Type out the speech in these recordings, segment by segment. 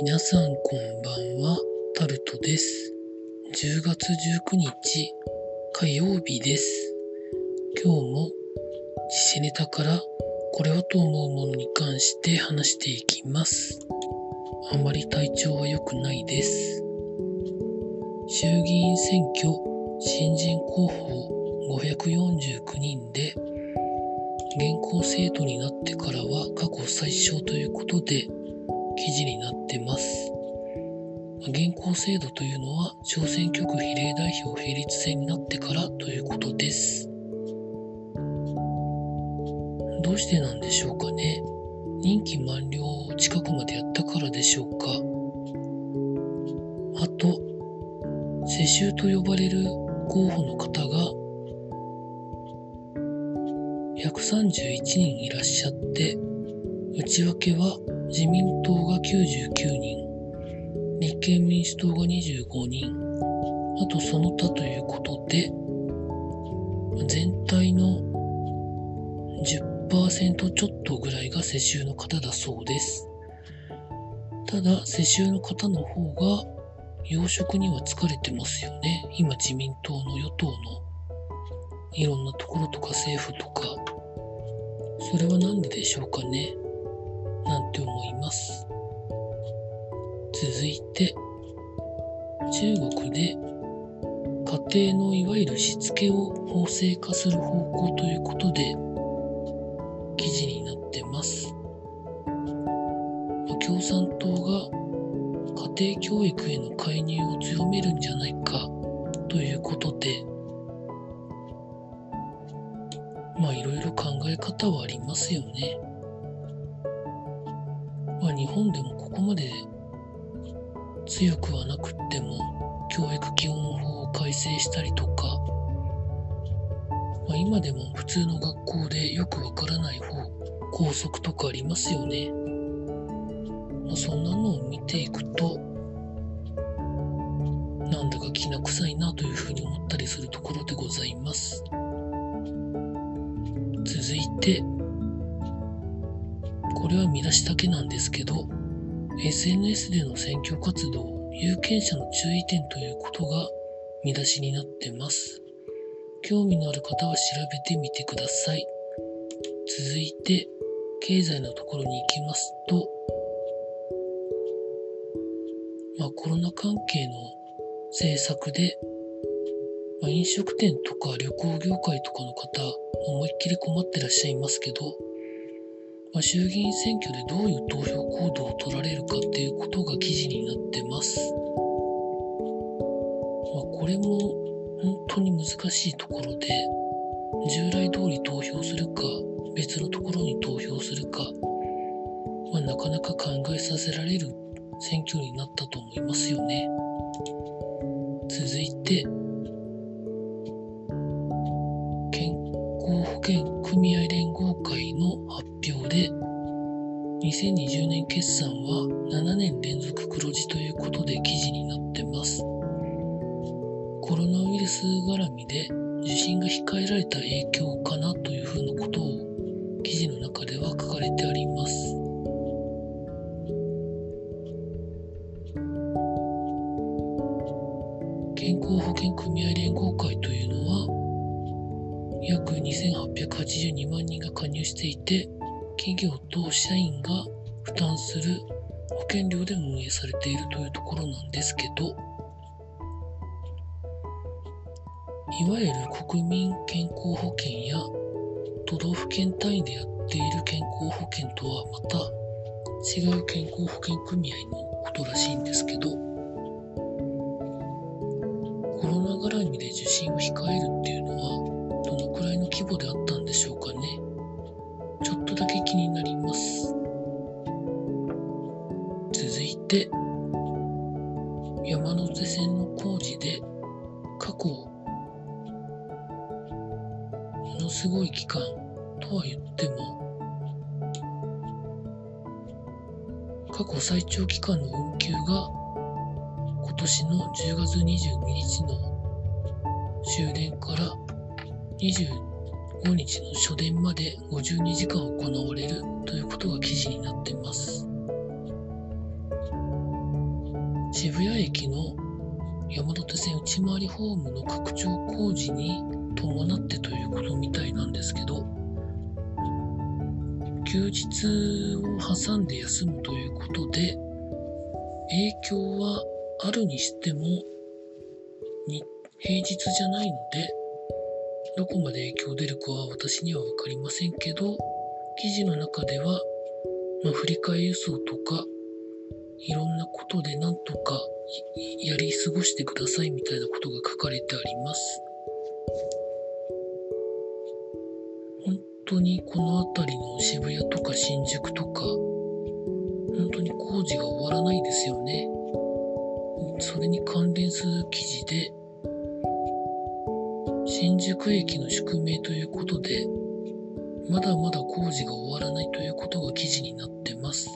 皆さんこんばんは、タルトです。10月19日火曜日です。今日も時事ネタからこれはと思うものに関して話していきます。あまり体調は良くないです。衆議院選挙新人候補549人で現行制度になってからは過去最小ということで記事になってます。現行制度というのは小選挙区比例代表並立制になってからということです。どうしてなんでしょうかね。任期満了近くまでやったからでしょうか。あと、世襲と呼ばれる候補の方が131人いらっしゃって、内訳は自民党が99人、立憲民主党が25人、あとその他ということで、全体の10%ちょっとぐらいが世襲の方だそうです。ただ、世襲の方の方が要職には疲れてますよね。今自民党の与党のいろんなところとか政府とか、それは何ででしょうかね。なんて思います。続いて、中国で家庭のいわゆるしつけを法制化する方向ということで記事になってます。共産党が家庭教育への介入を強めるんじゃないかということで、まあいろいろ考え方はありますよね。日本でもここまで強くはなくっても教育基本法を改正したりとか、まあ、今でも普通の学校でよくわからない法校則とかありますよね。まあ、そんなのを見ていくとなんだかきな臭いなというふうに思ったりするところでございます。続いてこれは見出しだけなんですけど SNS での選挙活動、有権者の注意点ということが見出しになってます。興味のある方は調べてみてください。続いて、経済のところに行きますと、まあコロナ関係の政策で、まあ、飲食店とか旅行業界とかの方、思いっきり困ってらっしゃいますけど、まあ、衆議院選挙でどういう投票行動を取られるかっていうことが記事になってます。まあ、これも本当に難しいところで、従来通り投票するか、別のところに投票するか、まあ、なかなか考えさせられる選挙になったと思いますよね。続いて、康保険組合連合会の発表で2020年決算は7年連続黒字ということで記事になってます。コロナウイルス絡みで受診が控えられた影響かなというふうなことを記事の中では書かれてあります。していて、企業と社員が負担する保険料で運営されているというところなんですけど、いわゆる国民健康保険や都道府県単位でやっている健康保険とはまた違う健康保険組合のことらしいんですけど、コロナ絡みで受診を控えるっていうのは、どのくらいの規模であったんでしょうかね。続いて、山手線の工事で過去、ものすごい期間とは言っても、過去最長期間の運休が今年の10月22日の終電から25日の初電まで52時間行われるということが記事になっています。谷駅の山手線内回りホームの拡張工事に伴ってということみたいなんですけど休日を挟んで休むということで影響はあるにしてもに平日じゃないのでどこまで影響出るかは私には分かりませんけど記事の中では、まあ、振り替え輸送とかいろんなことでなんとかやり過ごしてくださいみたいなことが書かれてあります。本当にこの辺りの渋谷とか新宿とか、本当に工事が終わらないですよね。それに関連する記事で、新宿駅の宿命ということで、まだまだ工事が終わらないということが記事になってます。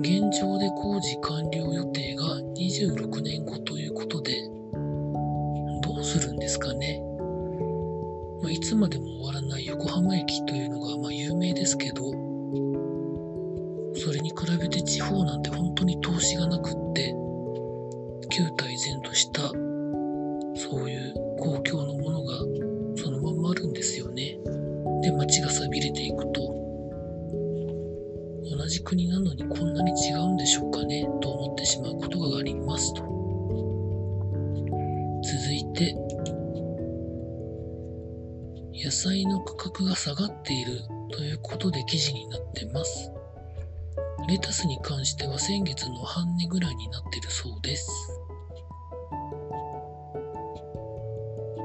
現状で工事完了予定が26年後ということで、どうするんですかね。まあ、いつまでも終わらない横浜駅というのがま有名ですけど、それに比べて地方なんて本当に投資がなくって、旧体然とした、そういう公共のものがそのまんまあるんですよね。で、街が錆びれ国なのにこんなに違うんでしょうかねと思ってしまうことがありますと。続いて、野菜の価格が下がっているということで記事になってます。レタスに関しては先月の半値ぐらいになってるそうです。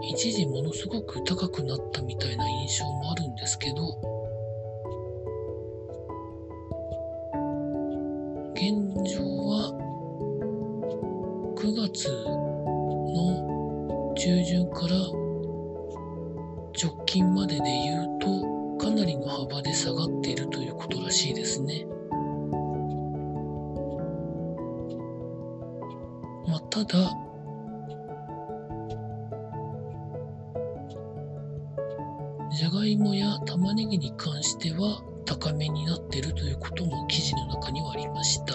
一時ものすごく高くなったみたいな印象もあるんですけど、現状は9月の中旬から直近までで言うとかなりの幅で下がっているということらしいですね。まあ、ただじゃがいもや玉ねぎに関しては高めになっているということも記事の中にはありました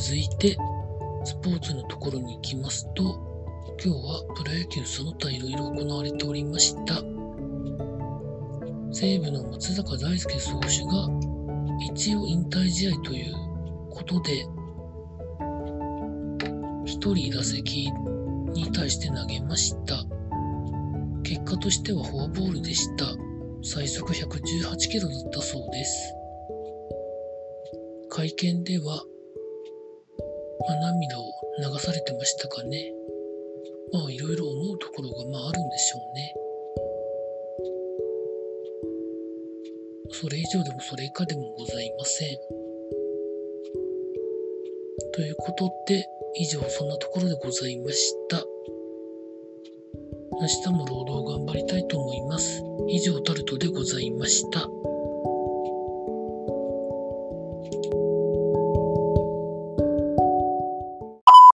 続いてスポーツのところに行きますと今日はプロ野球その他いろいろ行われておりました。西武の松坂大輔投手が一応引退試合ということで1人打席に対して投げました。結果としてはフォアボールでした。最速118キロだったそうです。会見では、涙を流されてましたかね。まあいろいろ思うところがまああるんでしょうね。それ以上でもそれ以下でもございません。ということで、以上そんなところでございました。明日も労働頑張りたいと思います。以上タルトでございました。